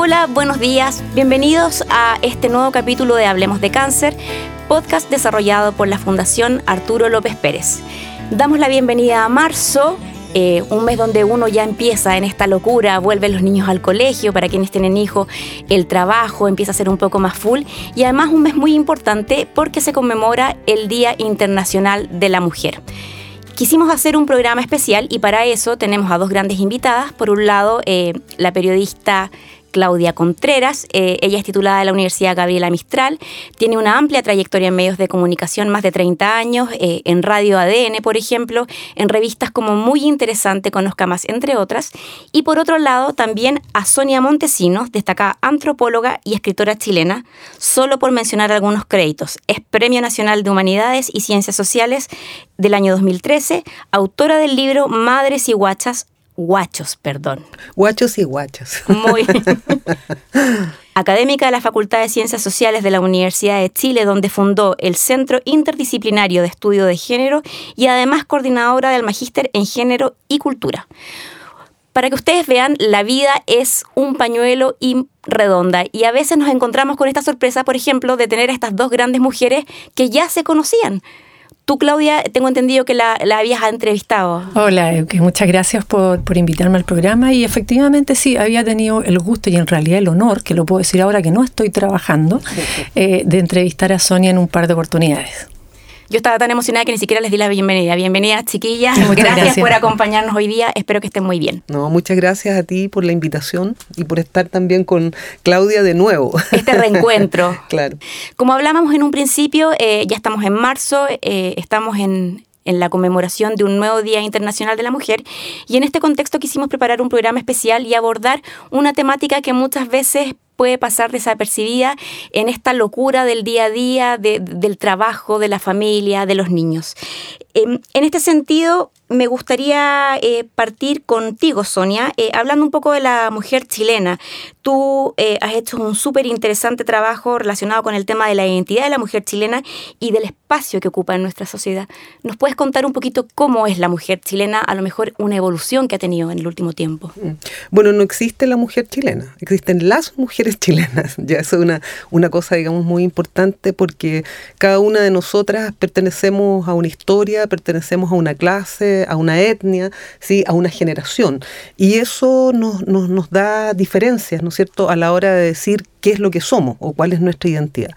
Hola, buenos días. Bienvenidos a este nuevo capítulo de Hablemos de Cáncer, podcast desarrollado por la Fundación Arturo López Pérez. Damos la bienvenida a marzo, eh, un mes donde uno ya empieza en esta locura, vuelven los niños al colegio, para quienes tienen hijos, el trabajo empieza a ser un poco más full y además un mes muy importante porque se conmemora el Día Internacional de la Mujer. Quisimos hacer un programa especial y para eso tenemos a dos grandes invitadas. Por un lado, eh, la periodista Claudia Contreras. Eh, ella es titulada de la Universidad Gabriela Mistral, tiene una amplia trayectoria en medios de comunicación, más de 30 años, eh, en Radio ADN, por ejemplo, en revistas como Muy Interesante, Conozca Más, entre otras. Y por otro lado, también a Sonia Montesinos, destacada antropóloga y escritora chilena, solo por mencionar algunos créditos. Es Premio Nacional de Humanidades y Ciencias Sociales del año 2013, autora del libro Madres y Guachas, guachos, perdón. Guachos y guachos. Muy. Académica de la Facultad de Ciencias Sociales de la Universidad de Chile, donde fundó el Centro Interdisciplinario de Estudio de Género y además coordinadora del Magíster en Género y Cultura. Para que ustedes vean, la vida es un pañuelo y redonda y a veces nos encontramos con esta sorpresa, por ejemplo, de tener a estas dos grandes mujeres que ya se conocían. Tú, Claudia, tengo entendido que la, habías entrevistado. Hola, muchas gracias por, invitarme al programa y efectivamente sí, había tenido el gusto y en realidad el honor, que lo puedo decir ahora que no estoy trabajando, eh, de entrevistar a Sonia en un par de oportunidades. Yo estaba tan emocionada que ni siquiera les di la bienvenida. Bienvenidas, chiquillas. Muchas gracias, por acompañarnos hoy día. Espero que estén muy bien. No, muchas gracias a ti por la invitación y por estar también con Claudia de nuevo. Este reencuentro. claro. Como hablábamos en un principio, eh, ya estamos en marzo, eh, estamos en, en la conmemoración de un nuevo Día Internacional de la Mujer. Y en este contexto quisimos preparar un programa especial y abordar una temática que muchas veces puede pasar desapercibida en esta locura del día a día, del trabajo, de la familia, de los niños. Em, en este sentido, me gustaría eh, partir contigo, Sonia, eh, hablando un poco de la mujer chilena. Tú eh, has hecho un súper interesante trabajo relacionado con el tema de la identidad de la mujer chilena y del espacio que ocupa en nuestra sociedad. ¿Nos puedes contar un poquito cómo es la mujer chilena, a lo mejor una evolución que ha tenido en el último tiempo? Mm. Bueno, no existe la mujer chilena, existen las mujeres chilenas. Ya eso es una, una cosa, digamos, muy importante porque cada una de nosotras pertenecemos a una historia, pertenecemos a una clase, a una etnia, ¿sí? a una generación. Y eso nos, nos, nos da diferencias, ¿no es cierto?, a la hora de decir qué es lo que somos o cuál es nuestra identidad.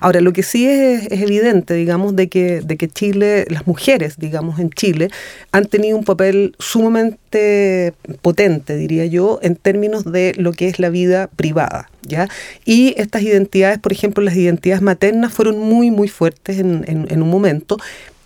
Ahora, lo que sí es, evidente, digamos, de que, de que Chile, las mujeres, digamos, en Chile, han tenido un papel sumamente potente, diría yo, en términos de lo que es la vida privada. ¿ya? Y estas identidades, por ejemplo, las identidades maternas fueron muy, muy fuertes en, en un momento,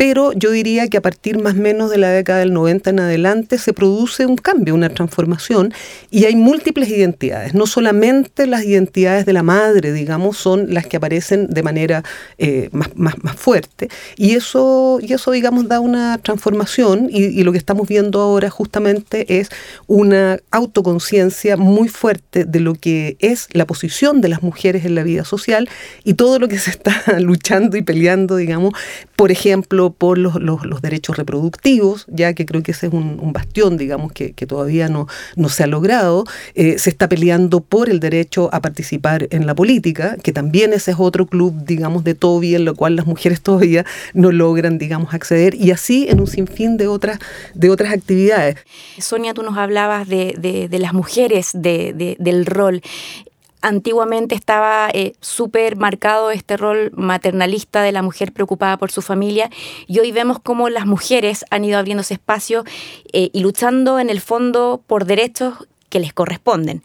pero yo diría que a partir más o menos de la década del 90 en adelante se produce un cambio, una transformación, y hay múltiples identidades, no solamente las identidades de la madre, digamos, son las que aparecen de manera eh, más, más, más, fuerte, y eso, y eso, digamos, da una transformación, y, lo que estamos viendo ahora justamente es una autoconciencia muy fuerte de lo que es la posición de las mujeres en la vida social y todo lo que se está luchando y peleando, digamos, por ejemplo, por los, derechos reproductivos, ya que creo que ese es un, bastión, digamos, que, todavía no, no se ha logrado. Eh, se está peleando por el derecho a participar en la política, que también ese es otro club, digamos, de Toby, en lo cual las mujeres todavía no logran, digamos, acceder, y así en un sinfín de otras, de otras actividades. Sonia, tú nos hablabas de, las mujeres, del rol antiguamente estaba eh, súper marcado este rol maternalista de la mujer preocupada por su familia y hoy vemos cómo las mujeres han ido abriéndose espacio eh, y luchando en el fondo por derechos que les corresponden.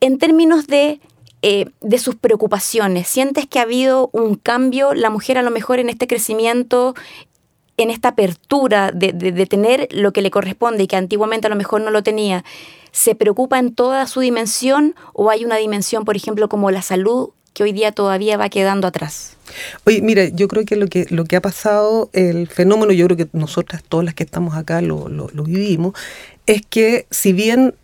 En términos de, eh, de sus preocupaciones, ¿sientes que ha habido un cambio? La mujer a lo mejor en este crecimiento en esta apertura de, de, tener lo que le corresponde y que antiguamente a lo mejor no lo tenía, se preocupa en toda su dimensión o hay una dimensión, por ejemplo, como la salud que hoy día todavía va quedando atrás? Oye, mira, yo creo que lo que, lo que ha pasado, el fenómeno, yo creo que nosotras todas las que estamos acá lo, lo, lo vivimos, es que si bien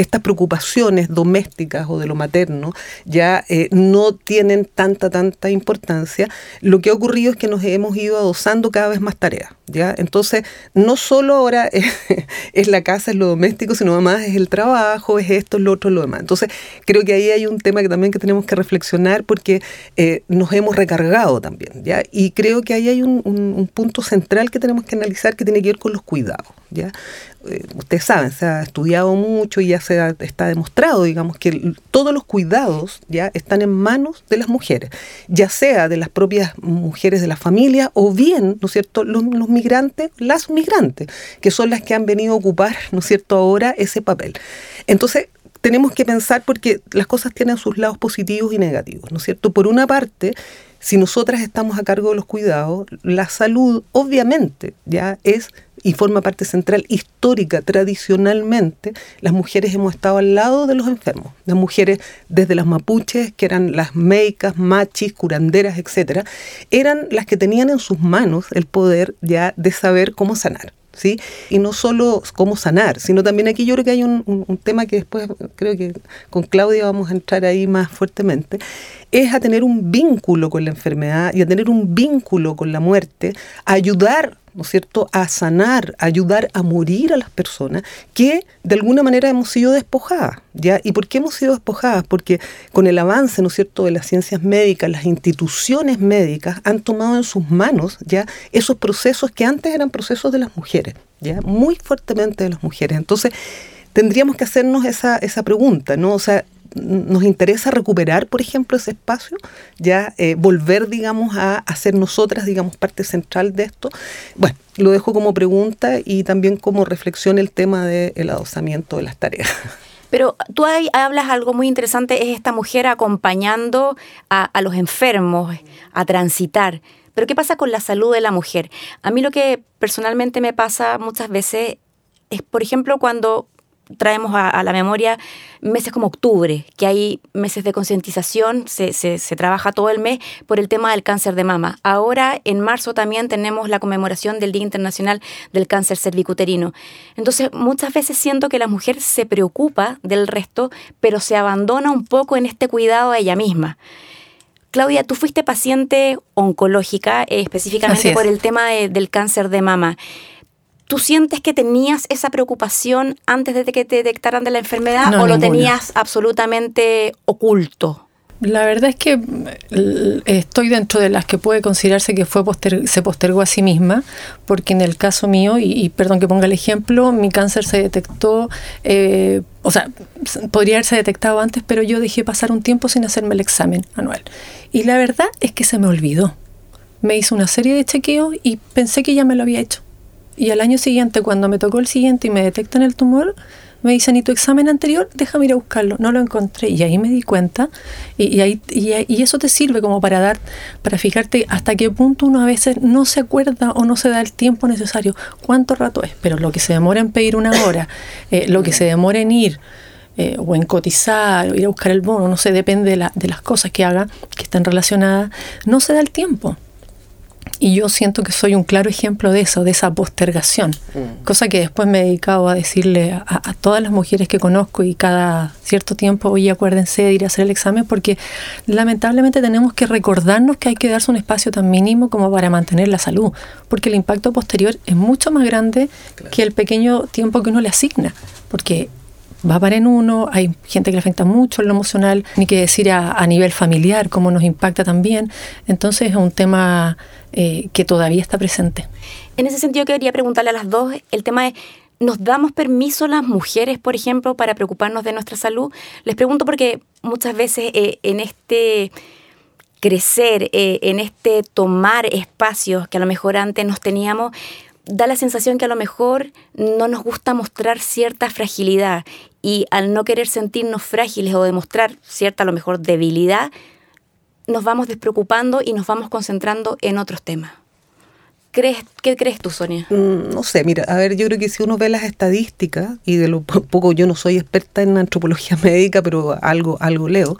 estas preocupaciones domésticas o de lo materno ya eh, no tienen tanta, tanta importancia, lo que ha ocurrido es que nos hemos ido adosando cada vez más tareas. Entonces, no solo ahora es, la casa, es lo doméstico, sino además es el trabajo, es esto, es lo otro, lo demás. Entonces, creo que ahí hay un tema que también que tenemos que reflexionar porque eh, nos hemos recargado también. ¿ya? Y creo que ahí hay un, un punto central que tenemos que analizar que tiene que ver con los cuidados. ¿ya? Eh, ustedes saben, se ha estudiado mucho y ya se está demostrado, digamos, que todos los cuidados ya están en manos de las mujeres, ya sea de las propias mujeres de la familia o bien, ¿no es cierto?, los, los migrantes, las migrantes, que son las que han venido a ocupar, ¿no es cierto?, ahora ese papel. Entonces, tenemos que pensar porque las cosas tienen sus lados positivos y negativos, ¿no es cierto? Por una parte, si nosotras estamos a cargo de los cuidados, la salud obviamente ya es y forma parte central histórica, tradicionalmente, las mujeres hemos estado al lado de los enfermos. Las mujeres, desde las mapuches, que eran las meicas, machis, curanderas, etcétera, eran las que tenían en sus manos el poder ya de saber cómo sanar. ¿Sí? Y no solo cómo sanar, sino también aquí yo creo que hay un, tema que después creo que con Claudia vamos a entrar ahí más fuertemente, es a tener un vínculo con la enfermedad y a tener un vínculo con la muerte, a ayudar ¿no es cierto?, a sanar, a ayudar a morir a las personas que de alguna manera hemos sido despojadas, ¿ya? ¿Y por qué hemos sido despojadas? Porque con el avance, ¿no es cierto?, de las ciencias médicas, las instituciones médicas han tomado en sus manos, ¿ya?, esos procesos que antes eran procesos de las mujeres, ¿ya?, muy fuertemente de las mujeres. Entonces, tendríamos que hacernos esa, esa pregunta, ¿no? O sea, nos interesa recuperar, por ejemplo, ese espacio, ya eh, volver, digamos, a hacer nosotras, digamos, parte central de esto. Bueno, lo dejo como pregunta y también como reflexión el tema del adosamiento de las tareas. Pero tú ahí hablas algo muy interesante, es esta mujer acompañando a, a los enfermos a transitar. Pero ¿qué pasa con la salud de la mujer? A mí lo que personalmente me pasa muchas veces es, por ejemplo, cuando traemos a, la memoria meses como octubre, que hay meses de concientización, se, se, trabaja todo el mes por el tema del cáncer de mama. Ahora, en marzo, también tenemos la conmemoración del Día Internacional del Cáncer Cervicuterino. Entonces, muchas veces siento que la mujer se preocupa del resto, pero se abandona un poco en este cuidado a ella misma. Claudia, tú fuiste paciente oncológica, eh, específicamente por el tema del cáncer de mama. ¿Tú sientes que tenías esa preocupación antes de que te detectaran de la enfermedad o lo tenías absolutamente oculto? La verdad es que eh, estoy dentro de las que puede considerarse que fue se postergó a sí misma, porque en el caso mío, y, perdón que ponga el ejemplo, mi cáncer se detectó, eh, o sea, podría haberse detectado antes, pero yo dejé pasar un tiempo sin hacerme el examen anual. Y la verdad es que se me olvidó. Me hizo una serie de chequeos y pensé que ya me lo había hecho. Y al año siguiente, cuando me tocó el siguiente y me detectan el tumor, me dicen, ¿y tu examen anterior? Déjame ir a buscarlo. No lo encontré. Y ahí me di cuenta. Y, ahí, y, eso te sirve como para dar, para fijarte hasta qué punto uno a veces no se acuerda o no se da el tiempo necesario. ¿Cuánto rato es? Pero lo que se demora en pedir una hora, eh, lo que se demora en ir, eh, o en cotizar, o ir a buscar el bono, no sé, depende de, la, de las cosas que haga, que están relacionadas, no se da el tiempo. Y yo siento que soy un claro ejemplo de eso, de esa postergación. Mm. Cosa que después me he dedicado a decirle a, todas las mujeres que conozco y cada cierto tiempo, oye, acuérdense de ir a hacer el examen, porque lamentablemente tenemos que recordarnos que hay que darse un espacio tan mínimo como para mantener la salud, porque el impacto posterior es mucho más grande que el pequeño tiempo que uno le asigna, porque va a parar en uno, hay gente que le afecta mucho en lo emocional, ni que decir a, nivel familiar, cómo nos impacta también. Entonces es un tema eh, que todavía está presente. En ese sentido quería preguntarle a las dos el tema de ¿Nos damos permiso las mujeres, por ejemplo, para preocuparnos de nuestra salud? Les pregunto porque muchas veces eh, en este crecer, eh, en este tomar espacios que a lo mejor antes nos teníamos, da la sensación que a lo mejor no nos gusta mostrar cierta fragilidad y al no querer sentirnos frágiles o demostrar cierta a lo mejor debilidad, nos vamos despreocupando y nos vamos concentrando en otros temas. ¿Crees, ¿Qué crees tú, Sonia? Mm, no sé, mira, a ver, yo creo que si uno ve las estadísticas, y de lo poco yo no soy experta en antropología médica, pero algo, algo leo,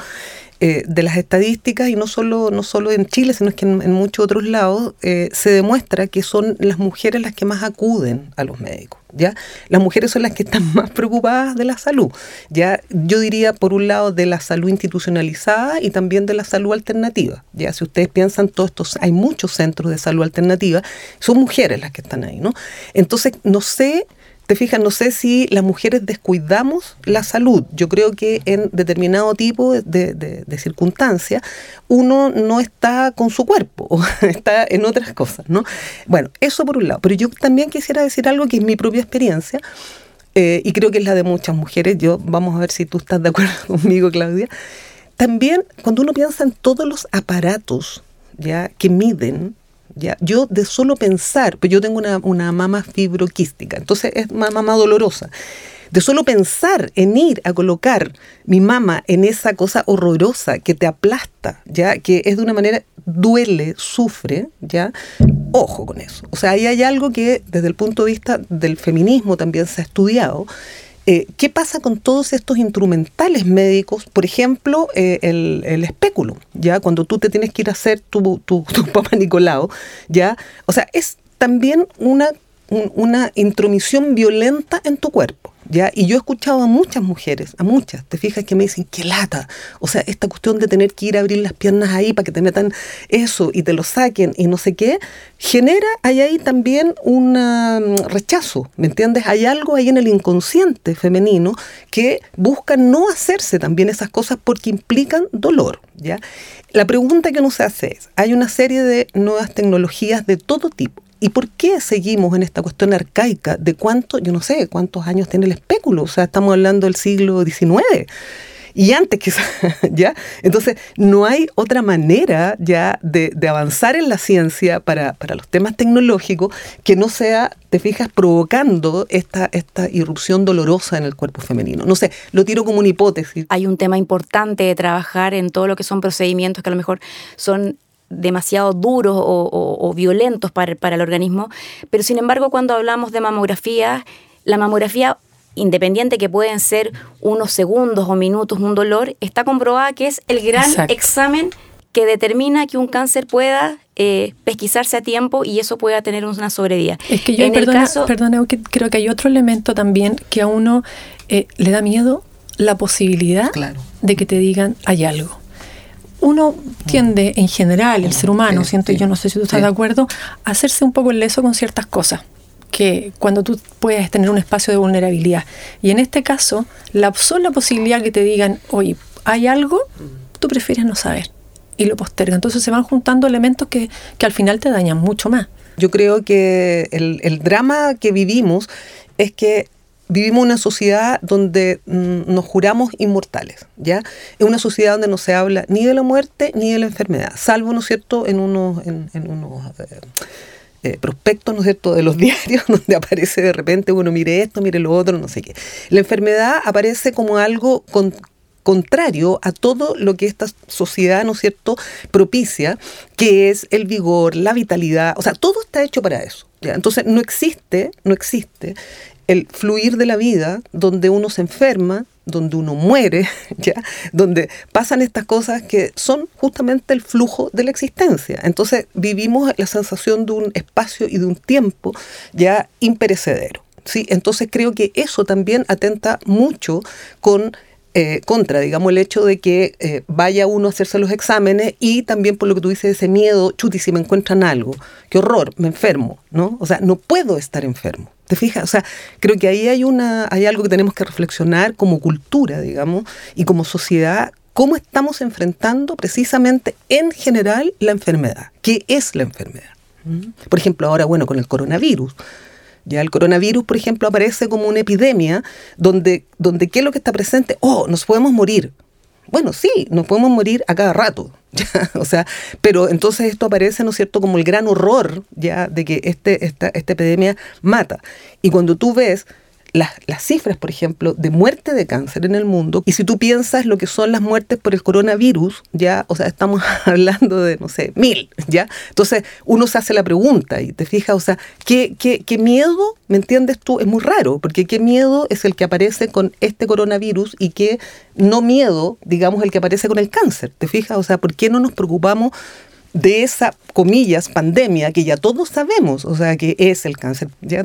eh, de las estadísticas, y no solo, no solo en Chile, sino que en, muchos otros lados, eh, se demuestra que son las mujeres las que más acuden a los médicos. ¿Ya? Las mujeres son las que están más preocupadas de la salud. ¿ya? Yo diría, por un lado, de la salud institucionalizada y también de la salud alternativa. ¿ya? Si ustedes piensan, todos estos, hay muchos centros de salud alternativa, son mujeres las que están ahí. ¿no? Entonces, no sé te fijas, no sé si las mujeres descuidamos la salud. Yo creo que en determinado tipo de, circunstancias uno no está con su cuerpo, está en otras cosas, ¿no? Bueno, eso por un lado. Pero yo también quisiera decir algo que es mi propia experiencia, eh, y creo que es la de muchas mujeres. Yo, vamos a ver si tú estás de acuerdo conmigo, Claudia. También cuando uno piensa en todos los aparatos ya que miden yo de solo pensar, pues yo tengo una, una mama fibroquística, entonces es una mama dolorosa. De solo pensar en ir a colocar mi mama en esa cosa horrorosa que te aplasta, ya que es de una manera duele, sufre, ya. Ojo con eso. O sea, ahí hay algo que desde el punto de vista del feminismo también se ha estudiado eh, ¿Qué pasa con todos estos instrumentales médicos? Por ejemplo, eh, el, el espéculo, ¿ya? Cuando tú te tienes que ir a hacer tu, tu, Papa Nicolau, ¿ya? O sea, es también una, una intromisión violenta en tu cuerpo. ¿Ya? Y yo he escuchado a muchas mujeres, a muchas, te fijas que me dicen, qué lata. O sea, esta cuestión de tener que ir a abrir las piernas ahí para que te metan eso y te lo saquen y no sé qué, genera ahí también un mm, rechazo, ¿me entiendes? Hay algo ahí en el inconsciente femenino que busca no hacerse también esas cosas porque implican dolor, ¿ya? La pregunta que uno se hace es, hay una serie de nuevas tecnologías de todo tipo ¿Y por qué seguimos en esta cuestión arcaica de cuánto, yo no sé, cuántos años tiene el espéculo? O sea, estamos hablando del siglo XIX y antes quizás, ¿ya? Entonces, no hay otra manera ya de, avanzar en la ciencia para, los temas tecnológicos que no sea, te fijas, provocando esta, esta irrupción dolorosa en el cuerpo femenino. No sé, lo tiro como una hipótesis. Hay un tema importante de trabajar en todo lo que son procedimientos que a lo mejor son demasiado duros o, violentos para, para, el organismo, pero sin embargo cuando hablamos de mamografía, la mamografía independiente que pueden ser unos segundos o minutos un dolor, está comprobada que es el gran examen que determina que un cáncer pueda eh, pesquisarse a tiempo y eso pueda tener una sobrevida. Es que yo, en perdona, perdona, creo que hay otro elemento también que a uno eh, le da miedo la posibilidad de que te digan hay algo uno tiende en general, el ser humano, siento yo, no sé si tú estás de acuerdo, a hacerse un poco el leso con ciertas cosas que cuando tú puedes tener un espacio de vulnerabilidad. Y en este caso, la sola posibilidad que te digan, oye, hay algo, tú prefieres no saber y lo posterga. Entonces se van juntando elementos que, que al final te dañan mucho más. Yo creo que el, el drama que vivimos es que vivimos una sociedad donde mm, nos juramos inmortales, ¿ya? Es una sociedad donde no se habla ni de la muerte ni de la enfermedad, salvo, ¿no es cierto?, en unos, en, unos eh, eh, prospectos, ¿no es cierto?, de los diarios, donde aparece de repente, bueno, mire esto, mire lo otro, no sé qué. La enfermedad aparece como algo contrario a todo lo que esta sociedad, ¿no es cierto?, propicia, que es el vigor, la vitalidad, o sea, todo está hecho para eso. Entonces, no existe, no existe el fluir de la vida, donde uno se enferma, donde uno muere, ¿ya? donde pasan estas cosas que son justamente el flujo de la existencia. Entonces vivimos la sensación de un espacio y de un tiempo ya imperecedero. ¿sí? Entonces creo que eso también atenta mucho con eh, contra, digamos, el hecho de que eh, vaya uno a hacerse los exámenes y también por lo que tú dices, ese miedo, chuti, si me encuentran algo, qué horror, me enfermo, ¿no? O sea, no puedo estar enfermo. ¿Te fijas? O sea, creo que ahí hay, una, hay algo que tenemos que reflexionar como cultura, digamos, y como sociedad, cómo estamos enfrentando precisamente en general la enfermedad. ¿Qué es la enfermedad? ¿Mm? Por ejemplo, ahora, bueno, con el coronavirus. Ya el coronavirus, por ejemplo, aparece como una epidemia donde, donde ¿qué es lo que está presente? Oh, nos podemos morir. Bueno, sí, nos podemos morir a cada rato. o sea, pero entonces esto aparece, ¿no es cierto?, como el gran horror ya de que este, esta, esta epidemia mata. Y cuando tú ves las, las, cifras, por ejemplo, de muerte de cáncer en el mundo, y si tú piensas lo que son las muertes por el coronavirus, ya, o sea, estamos hablando de, no sé, mil, ¿ya? Entonces, uno se hace la pregunta y te fijas, o sea, ¿qué, qué, qué miedo, me entiendes tú? Es muy raro, porque qué miedo es el que aparece con este coronavirus y qué no miedo, digamos, el que aparece con el cáncer, ¿te fijas? O sea, ¿por qué no nos preocupamos de esa, comillas, pandemia que ya todos sabemos, o sea, que es el cáncer? Ya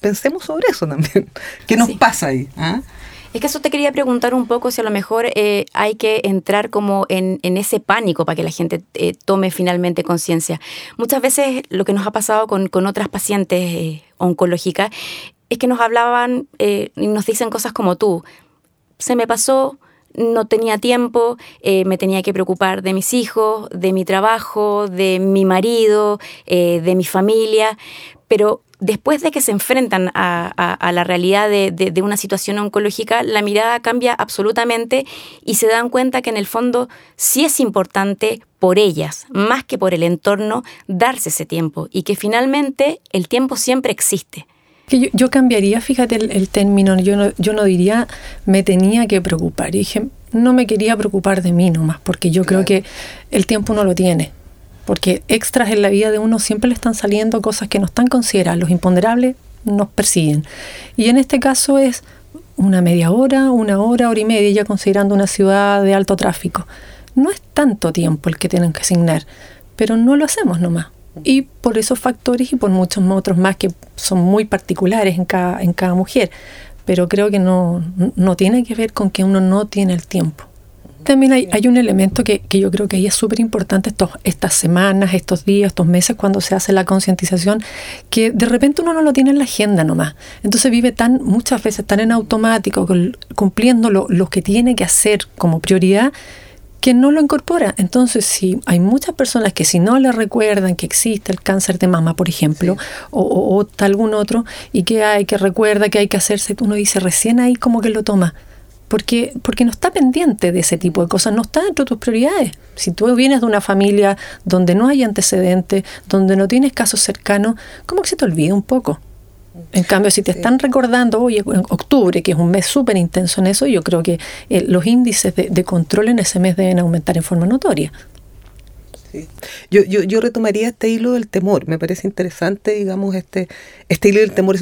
pensemos sobre eso también. ¿Qué nos pasa ahí? ¿Ah? Es que eso te quería preguntar un poco si a lo mejor eh, hay que entrar como en, ese pánico para que la gente eh, tome finalmente conciencia. Muchas veces lo que nos ha pasado con, otras pacientes eh, oncológicas es que nos hablaban y nos dicen cosas como tú, se me pasó, no tenía tiempo, me tenía que preocupar de mis hijos, de mi trabajo, de mi marido, de mi familia, pero después de que se enfrentan a, la realidad de, una situación oncológica, la mirada cambia absolutamente y se dan cuenta que en el fondo sí es importante por ellas, más que por el entorno, darse ese tiempo y que finalmente el tiempo siempre existe. Que yo, cambiaría, fíjate el, término, yo no, yo no diría me tenía que preocupar, dije no me quería preocupar de mí nomás, porque yo creo que el tiempo no lo tiene porque extras en la vida de uno siempre le están saliendo cosas que no están consideradas, los imponderables nos persiguen. Y en este caso es una media hora, una hora, hora y media, ya considerando una ciudad de alto tráfico. No es tanto tiempo el que tienen que asignar, pero no lo hacemos nomás. Y por esos factores y por muchos otros más que son muy particulares en cada, en cada mujer. Pero creo que no, no tiene que ver con que uno no tiene el tiempo. También hay, hay un elemento que, que, yo creo que ahí es súper importante estas semanas, estos días, estos meses, cuando se hace la concientización, que de repente uno no lo tiene en la agenda nomás. Entonces vive tan, muchas veces tan en automático, cumpliendo lo, lo que tiene que hacer como prioridad, que no lo incorpora. Entonces, si hay muchas personas que si no le recuerdan que existe el cáncer de mama, por ejemplo, o, o, o, algún otro, y que hay que recuerda que hay que hacerse, uno dice recién ahí como que lo toma porque, porque no está pendiente de ese tipo de cosas, no está dentro de tus prioridades. Si tú vienes de una familia donde no hay antecedentes, donde no tienes casos cercanos, ¿cómo que se te olvida un poco? En cambio, si te están recordando, hoy en octubre, que es un mes súper intenso en eso, yo creo que eh, los índices de, control en ese mes deben aumentar en forma notoria. Yo, yo, yo, retomaría este hilo del temor. Me parece interesante, digamos, este, este hilo del temor.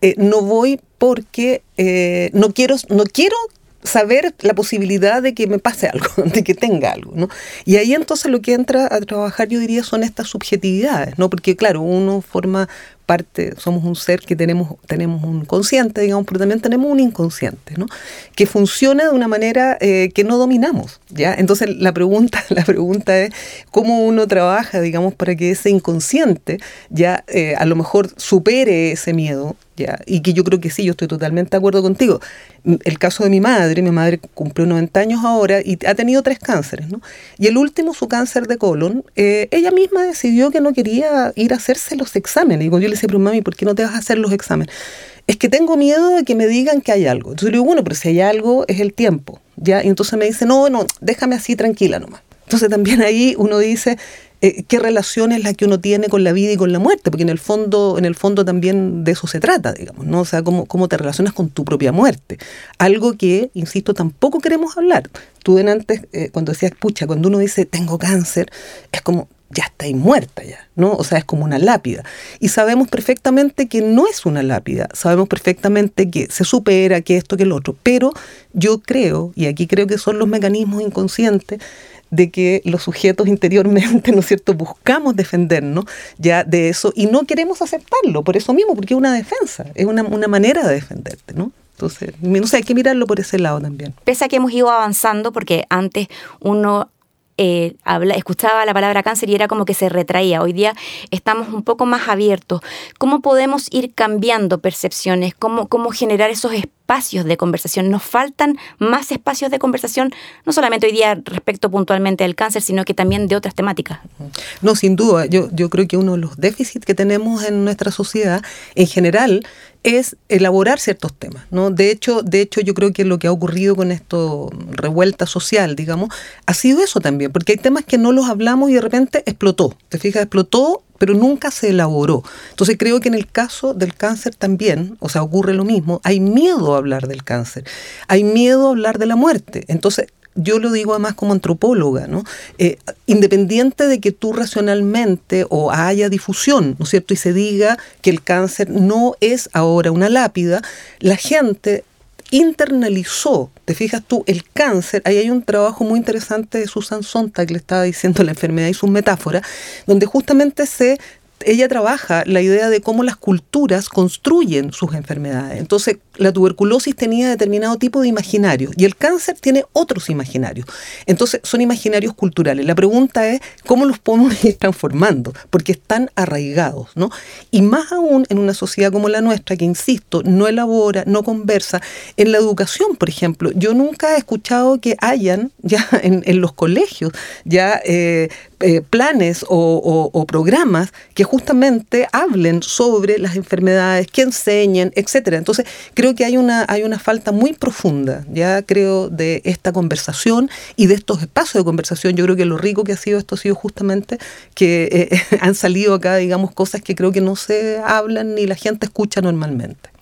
Eh, no voy porque eh, no quiero, no quiero saber la posibilidad de que me pase algo, de que tenga algo, ¿no? Y ahí entonces lo que entra a trabajar, yo diría, son estas subjetividades, ¿no? Porque claro, uno forma parte, somos un ser que tenemos, tenemos un consciente, digamos, pero también tenemos un inconsciente, ¿no? Que funciona de una manera eh, que no dominamos, ¿ya? Entonces la pregunta, la pregunta es cómo uno trabaja, digamos, para que ese inconsciente ya eh, a lo mejor supere ese miedo, Y que yo creo que sí, yo estoy totalmente de acuerdo contigo. El caso de mi madre, mi madre cumplió 90 años ahora y ha tenido tres cánceres, ¿no? Y el último, su cáncer de colon, eh, ella misma decidió que no quería ir a hacerse los exámenes. Y yo le decía, pero mami, ¿por qué no te vas a hacer los exámenes? Es que tengo miedo de que me digan que hay algo. Entonces le digo, bueno, pero si hay algo, es el tiempo. ¿ya? Y entonces me dice, no, no, déjame así tranquila nomás. Entonces también ahí uno dice, eh, qué relación es la que uno tiene con la vida y con la muerte, porque en el fondo, en el fondo también de eso se trata, digamos, ¿no? O sea, cómo, cómo te relacionas con tu propia muerte. Algo que, insisto, tampoco queremos hablar. Tú en antes, eh, cuando decías, pucha, cuando uno dice tengo cáncer, es como, ya estáis muerta ya, ¿no? O sea, es como una lápida. Y sabemos perfectamente que no es una lápida, sabemos perfectamente que se supera, que esto, que el otro, pero yo creo, y aquí creo que son los mecanismos inconscientes, de que los sujetos interiormente, ¿no es cierto?, buscamos defendernos ya de eso y no queremos aceptarlo, por eso mismo, porque es una defensa, es una, una manera de defenderte, ¿no? Entonces, no sé, hay que mirarlo por ese lado también. Pese a que hemos ido avanzando, porque antes uno eh, habla, escuchaba la palabra cáncer y era como que se retraía. Hoy día estamos un poco más abiertos. ¿Cómo podemos ir cambiando percepciones? ¿Cómo, cómo generar esos espacios de conversación? Nos faltan más espacios de conversación, no solamente hoy día respecto puntualmente al cáncer, sino que también de otras temáticas. No, sin duda. Yo, yo creo que uno de los déficits que tenemos en nuestra sociedad en general es elaborar ciertos temas, ¿no? De hecho, de hecho, yo creo que lo que ha ocurrido con esto revuelta social, digamos, ha sido eso también, porque hay temas que no los hablamos y de repente explotó. ¿Te fijas? Explotó pero nunca se elaboró. Entonces creo que en el caso del cáncer también, o sea, ocurre lo mismo, hay miedo a hablar del cáncer, hay miedo a hablar de la muerte. Entonces yo lo digo además como antropóloga, ¿no? Eh, independiente de que tú racionalmente o haya difusión, ¿no es cierto? Y se diga que el cáncer no es ahora una lápida, la gente internalizó, te fijas tú, el cáncer, ahí hay un trabajo muy interesante de Susan Sontag, le estaba diciendo la enfermedad y sus metáforas, donde justamente se ella trabaja la idea de cómo las culturas construyen sus enfermedades. Entonces, la tuberculosis tenía determinado tipo de imaginarios y el cáncer tiene otros imaginarios. Entonces, son imaginarios culturales. La pregunta es cómo los podemos ir transformando, porque están arraigados, ¿no? Y más aún en una sociedad como la nuestra, que, insisto, no elabora, no conversa. En la educación, por ejemplo, yo nunca he escuchado que hayan ya en, los colegios ya eh, eh, planes o, programas que justamente hablen sobre las enfermedades, que enseñen, etcétera. Entonces, creo que hay una, hay una falta muy profunda, ya creo, de esta conversación y de estos espacios de conversación. Yo creo que lo rico que ha sido esto ha sido justamente que eh, han salido acá, digamos, cosas que creo que no se hablan ni la gente escucha normalmente.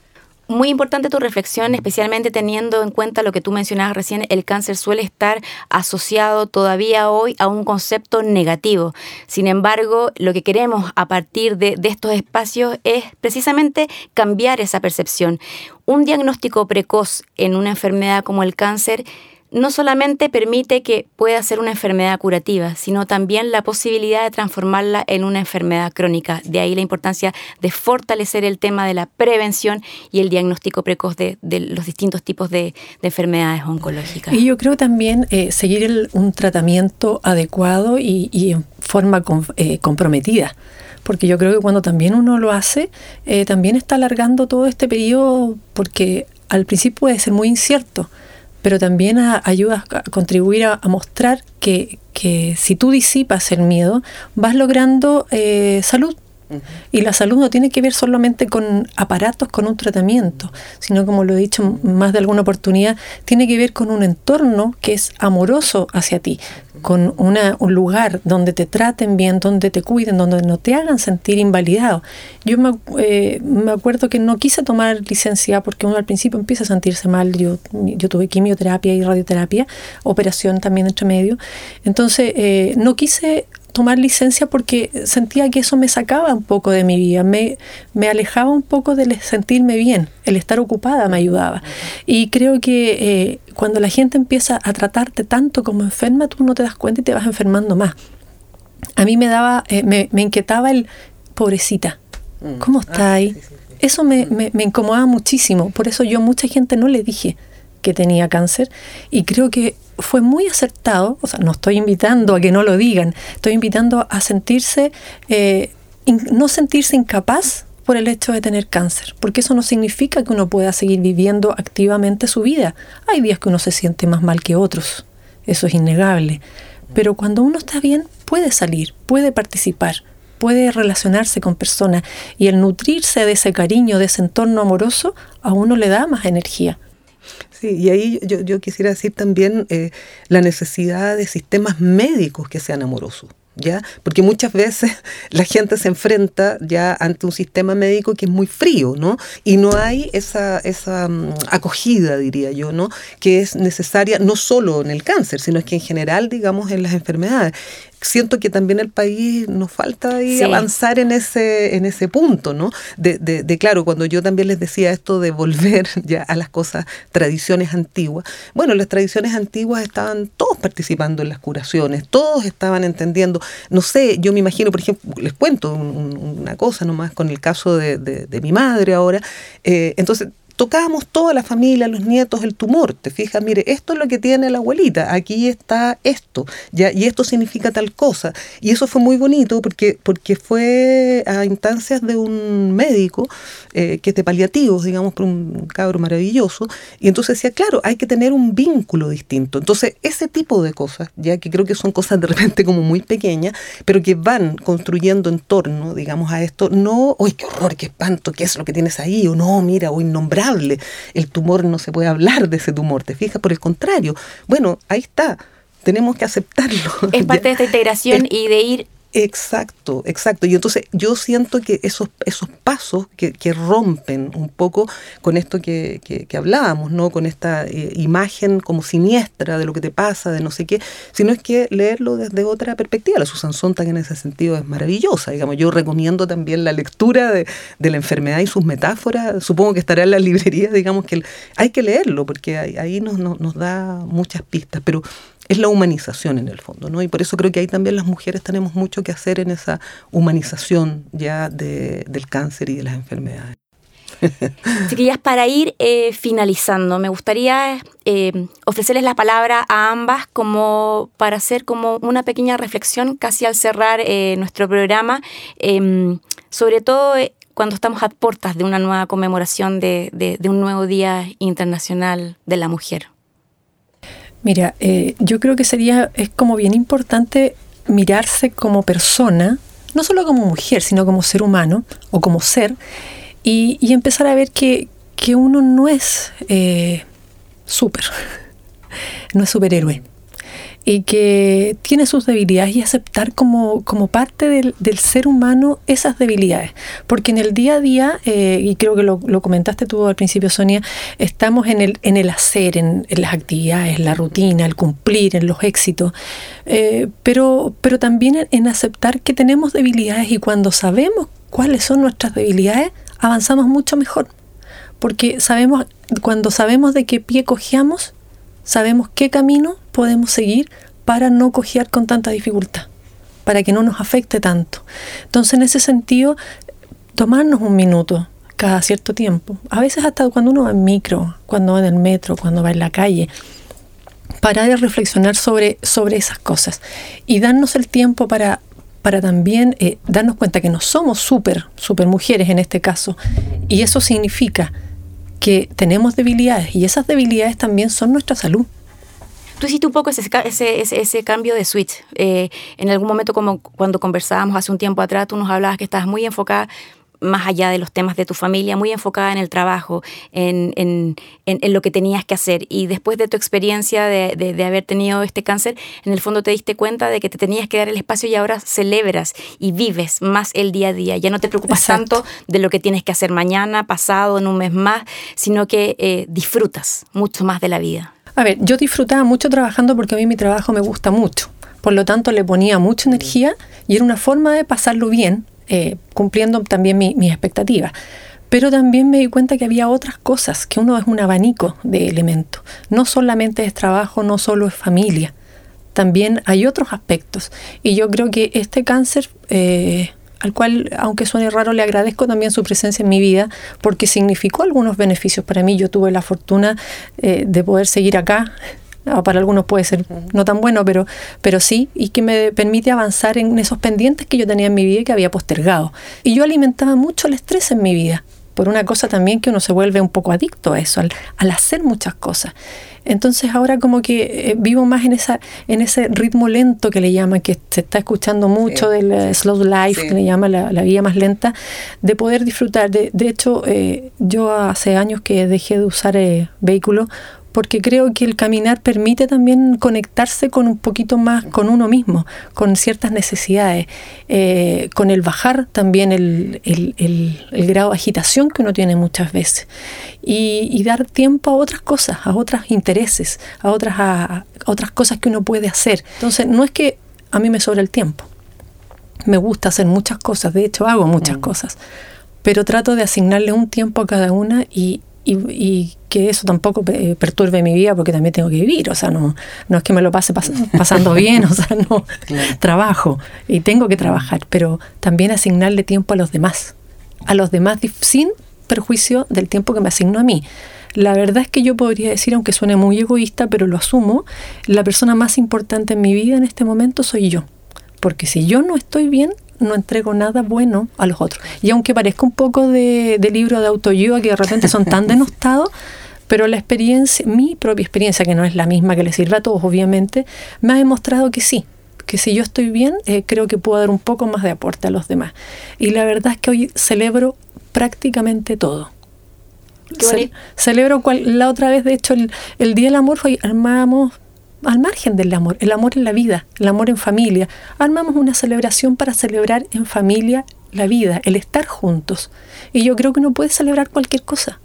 Muy importante tu reflexión, especialmente teniendo en cuenta lo que tú mencionabas recién, el cáncer suele estar asociado todavía hoy a un concepto negativo. Sin embargo, lo que queremos a partir de, de estos espacios es precisamente cambiar esa percepción. Un diagnóstico precoz en una enfermedad como el cáncer no solamente permite que pueda ser una enfermedad curativa, sino también la posibilidad de transformarla en una enfermedad crónica. De ahí la importancia de fortalecer el tema de la prevención y el diagnóstico precoz de, los distintos tipos de, enfermedades oncológicas. Y yo creo también eh, seguir un tratamiento adecuado y, en forma eh, comprometida porque yo creo que cuando también uno lo hace, eh, también está alargando todo este periodo, porque al principio puede ser muy incierto pero también ayuda a contribuir a, mostrar que, si tú disipas el miedo, vas logrando eh, salud. Y la salud no tiene que ver solamente con aparatos, con un tratamiento, sino como lo he dicho más de alguna oportunidad, tiene que ver con un entorno que es amoroso hacia ti, con una, un lugar donde te traten bien, donde te cuiden, donde no te hagan sentir invalidado. Yo me, eh, me acuerdo que no quise tomar licencia porque uno al principio empieza a sentirse mal. Yo, yo tuve quimioterapia y radioterapia, operación también entre medio. Entonces, eh, no quise tomar licencia porque sentía que eso me sacaba un poco de mi vida, me, me alejaba un poco de sentirme bien, el estar ocupada me ayudaba. Y creo que eh, cuando la gente empieza a tratarte tanto como enferma, tú no te das cuenta y te vas enfermando más. A mí me daba, eh, me, inquietaba el pobrecita, mm. ¿cómo está ah, ahí? Eso me, me, me incomodaba muchísimo, por eso yo a mucha gente no le dije que tenía cáncer y creo que fue muy acertado, o sea, no estoy invitando a que no lo digan, estoy invitando a sentirse, eh, no sentirse incapaz por el hecho de tener cáncer, porque eso no significa que uno pueda seguir viviendo activamente su vida. Hay días que uno se siente más mal que otros, eso es innegable, pero cuando uno está bien puede salir, puede participar, puede relacionarse con personas y el nutrirse de ese cariño, de ese entorno amoroso, a uno le da más energía. Sí, y ahí yo, quisiera decir también eh, la necesidad de sistemas médicos que sean amorosos. ¿Ya? Porque muchas veces la gente se enfrenta ya ante un sistema médico que es muy frío, ¿no? Y no hay esa, esa mm, acogida, diría yo, ¿no? Que es necesaria no solo en el cáncer, sino es que en general, digamos, en las enfermedades siento que también el país nos falta ahí avanzar en ese, en ese punto, ¿no? De, de, claro, cuando yo también les decía esto de volver ya a las cosas, tradiciones antiguas, bueno, las tradiciones antiguas estaban todos participando en las curaciones, todos estaban entendiendo, no sé, yo me imagino, por ejemplo, les cuento una cosa nomás con el caso de, de mi madre ahora, eh, entonces tocábamos toda la familia, los nietos, el tumor. Te fijas, mire, esto es lo que tiene la abuelita, aquí está esto, ya, y esto significa tal cosa. Y eso fue muy bonito porque, porque fue a instancias de un médico eh, que es de paliativos, digamos, por un cabro maravilloso. Y entonces decía, claro, hay que tener un vínculo distinto. Entonces, ese tipo de cosas, ya que creo que son cosas de repente como muy pequeñas, pero que van construyendo en torno, digamos, a esto, no, uy, qué horror, qué espanto, qué es lo que tienes ahí, o no, mira, o innombrable el tumor no se puede hablar de ese tumor, ¿te fijas? Por el contrario, bueno, ahí está, tenemos que aceptarlo. Es parte de esta integración y de ir Exacto, exacto. Y entonces yo siento que esos, esos pasos que, rompen un poco con esto que, que, hablábamos, ¿no? Con esta eh, imagen como siniestra de lo que te pasa, de no sé qué, sino es que leerlo desde otra perspectiva. La Susan Sontag en ese sentido es maravillosa. Digamos, yo recomiendo también la lectura de, la enfermedad y sus metáforas. Supongo que estará en la librería, digamos que hay que leerlo, porque ahí, nos, nos, nos da muchas pistas. Pero es la humanización en el fondo, ¿no? Y por eso creo que ahí también las mujeres tenemos mucho que hacer en esa humanización ya del cáncer y de las enfermedades. Chiquillas, para ir eh, finalizando, me gustaría eh, ofrecerles la palabra a ambas como para hacer como una pequeña reflexión casi al cerrar eh, nuestro programa, em, sobre todo cuando estamos a puertas de una nueva conmemoración de un nuevo Día Internacional de la Mujer. Mira, eh, yo creo que sería, es como bien importante mirarse como persona, no solo como mujer, sino como ser humano o como ser, y, empezar a ver que, uno no es eh, súper, no es superhéroe y que tiene sus debilidades y aceptar como, como parte del, ser humano esas debilidades. Porque en el día a día, eh, y creo que lo, comentaste tú al principio, Sonia, estamos en el, en el hacer, en, las actividades, la rutina, el cumplir, en los éxitos, eh, pero, pero también en aceptar que tenemos debilidades y cuando sabemos cuáles son nuestras debilidades, avanzamos mucho mejor. Porque sabemos, cuando sabemos de qué pie cojeamos, sabemos qué camino podemos seguir para no cojear con tanta dificultad, para que no nos afecte tanto. Entonces, en ese sentido, tomarnos un minuto cada cierto tiempo, a veces hasta cuando uno va en micro, cuando va en el metro, cuando va en la calle, para reflexionar sobre, sobre esas cosas y darnos el tiempo para, para también eh, darnos cuenta que no somos súper, súper mujeres en este caso, y eso significa que tenemos debilidades y esas debilidades también son nuestra salud. Tú hiciste un poco ese, ese, ese, cambio de switch. Eh, en algún momento, como cuando conversábamos hace un tiempo atrás, tú nos hablabas que estabas muy enfocada más allá de los temas de tu familia, muy enfocada en el trabajo, en, en, en, lo que tenías que hacer. Y después de tu experiencia de, de, haber tenido este cáncer, en el fondo te diste cuenta de que te tenías que dar el espacio y ahora celebras y vives más el día a día. Ya no te preocupas tanto de lo que tienes que hacer mañana, pasado, en un mes más, sino que eh, disfrutas mucho más de la vida. A ver, yo disfrutaba mucho trabajando porque a mí mi trabajo me gusta mucho. Por lo tanto, le ponía mucha energía y era una forma de pasarlo bien, eh, cumpliendo también mis expectativas. Pero también me di cuenta que había otras cosas, que uno es un abanico de elementos. No solamente es trabajo, no solo es familia. También hay otros aspectos. Y yo creo que este cáncer eh, al cual, aunque suene raro, le agradezco también su presencia en mi vida porque significó algunos beneficios para mí. Yo tuve la fortuna eh, de poder seguir acá. Ah, para algunos puede ser no tan bueno, pero, pero sí, y que me permite avanzar en esos pendientes que yo tenía en mi vida y que había postergado. Y yo alimentaba mucho el estrés en mi vida por una cosa también que uno se vuelve un poco adicto a eso, al, hacer muchas cosas. Entonces ahora como que eh, vivo más en esa en ese ritmo lento que le llaman, que se está escuchando mucho del eh, slow life, que le llama la, la, vida más lenta, de poder disfrutar. De, de hecho, eh, yo hace años que dejé de usar vehículos porque creo que el caminar permite también conectarse con un poquito más con uno mismo, con ciertas necesidades, eh, con el bajar también el, grado de agitación que uno tiene muchas veces y, dar tiempo a otras cosas, a otros intereses, a otras, a, otras cosas que uno puede hacer. Entonces, no es que a mí me sobra el tiempo. Me gusta hacer muchas cosas, de hecho hago muchas mm. cosas, pero trato de asignarle un tiempo a cada una y, y, que eso tampoco perturbe mi vida porque también tengo que vivir, o sea, no, no es que me lo pase pasando bien, o sea, no, trabajo y tengo que trabajar, pero también asignarle tiempo a los demás, a los demás sin perjuicio del tiempo que me asigno a mí. La verdad es que yo podría decir, aunque suene muy egoísta, pero lo asumo, la persona más importante en mi vida en este momento soy yo. Porque si yo no estoy bien, no entrego nada bueno a los otros. Y aunque parezca un poco de, libro de autoayuda que de repente son tan denostados, pero la experiencia, mi propia experiencia, que no es la misma que le sirve a todos, obviamente, me ha demostrado que sí, que si yo estoy bien, eh, creo que puedo dar un poco más de aporte a los demás. Y la verdad es que hoy celebro prácticamente todo. celebro cual, la otra vez, de hecho, el, Día del Amor, hoy armamos al margen del amor, el amor en la vida, el amor en familia. Armamos una celebración para celebrar en familia la vida, el estar juntos. Y yo creo que uno puede celebrar cualquier cosa.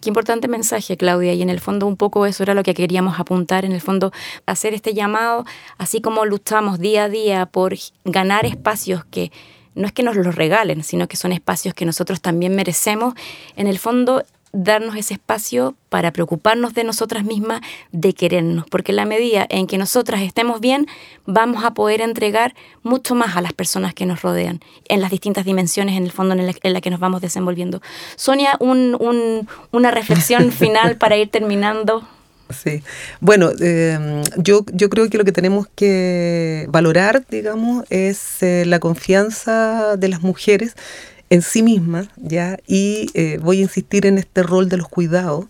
Qué importante mensaje, Claudia, y en el fondo un poco eso era lo que queríamos apuntar, en el fondo hacer este llamado, así como luchamos día a día por ganar espacios que no es que nos los regalen, sino que son espacios que nosotros también merecemos, en el fondo darnos ese espacio para preocuparnos de nosotras mismas, de querernos, porque en la medida en que nosotras estemos bien, vamos a poder entregar mucho más a las personas que nos rodean, en las distintas dimensiones, en el fondo en la, que nos vamos desenvolviendo. Sonia, una reflexión final para ir terminando. Sí, bueno, em, yo, yo creo que lo que tenemos que valorar, digamos, es eh, la confianza de las mujeres en sí misma, ¿ya? Y eh, voy a insistir en este rol de los cuidados,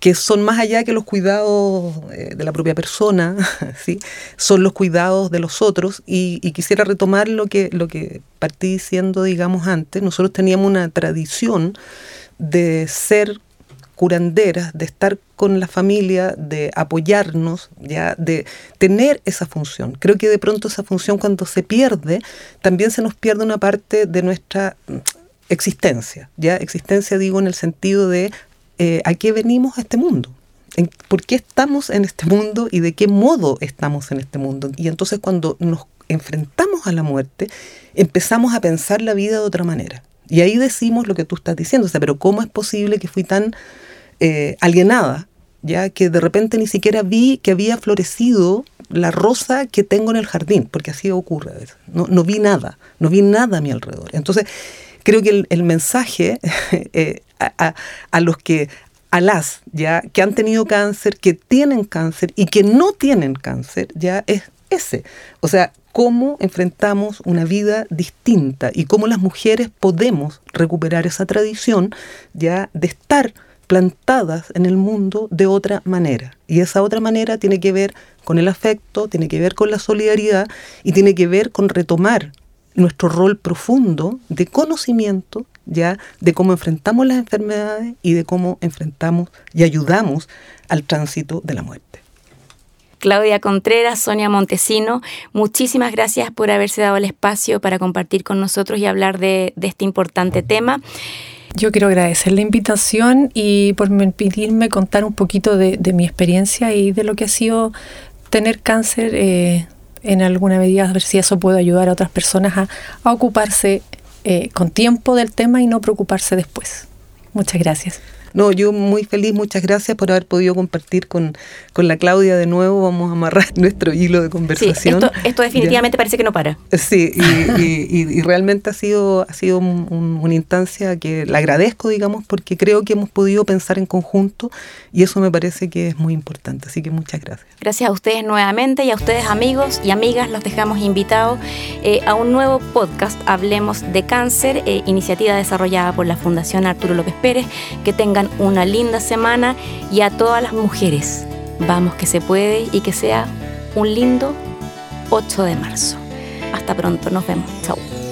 que son más allá que los cuidados eh, de la propia persona, ¿sí? son los cuidados de los otros. Y, y, quisiera retomar lo que, lo que partí diciendo, digamos, antes. Nosotros teníamos una tradición de ser curanderas, de estar con la familia, de apoyarnos, ya, de tener esa función. Creo que de pronto esa función cuando se pierde, también se nos pierde una parte de nuestra mm, existencia, ya, existencia digo en el sentido de eh, a qué venimos a este mundo. ¿Por qué estamos en este mundo y de qué modo estamos en este mundo? Y entonces cuando nos enfrentamos a la muerte, empezamos a pensar la vida de otra manera. Y ahí decimos lo que tú estás diciendo, o sea, pero ¿cómo es posible que fui tan eh, alienada, ya que de repente ni siquiera vi que había florecido la rosa que tengo en el jardín, porque así ocurre a veces. No, no vi nada, no vi nada a mi alrededor. Entonces, creo que el, mensaje eh, a, a, los que, a las, ya, que han tenido cáncer, que tienen cáncer y que no tienen cáncer, ya es ese. O sea, cómo enfrentamos una vida distinta y cómo las mujeres podemos recuperar esa tradición ya de estar plantadas en el mundo de otra manera. Y esa otra manera tiene que ver con el afecto, tiene que ver con la solidaridad y tiene que ver con retomar nuestro rol profundo de conocimiento ya de cómo enfrentamos las enfermedades y de cómo enfrentamos y ayudamos al tránsito de la muerte. Claudia Contreras, Sonia Montesino, muchísimas gracias por haberse dado el espacio para compartir con nosotros y hablar de, este importante tema. Yo quiero agradecer la invitación y por permitirme contar un poquito de, mi experiencia y de lo que ha sido tener cáncer eh, en alguna medida, a ver si eso puede ayudar a otras personas a, ocuparse eh, con tiempo del tema y no preocuparse después. Muchas gracias. No, yo muy feliz, muchas gracias por haber podido compartir con, con la Claudia de nuevo. Vamos a amarrar nuestro hilo de conversación. Sí, esto, definitivamente parece que no para. Sí, y, realmente ha sido, ha sido una instancia que la agradezco, digamos, porque creo que hemos podido pensar en conjunto y eso me parece que es muy importante. Así que muchas gracias. Gracias a ustedes nuevamente y a ustedes amigos y amigas los dejamos invitados eh, a un nuevo podcast, Hablemos de Cáncer, eh, iniciativa desarrollada por la Fundación Arturo López Pérez. Que una linda semana y a todas las mujeres, vamos que se puede y que sea un lindo 8 de marzo. Hasta pronto, nos vemos. Chao.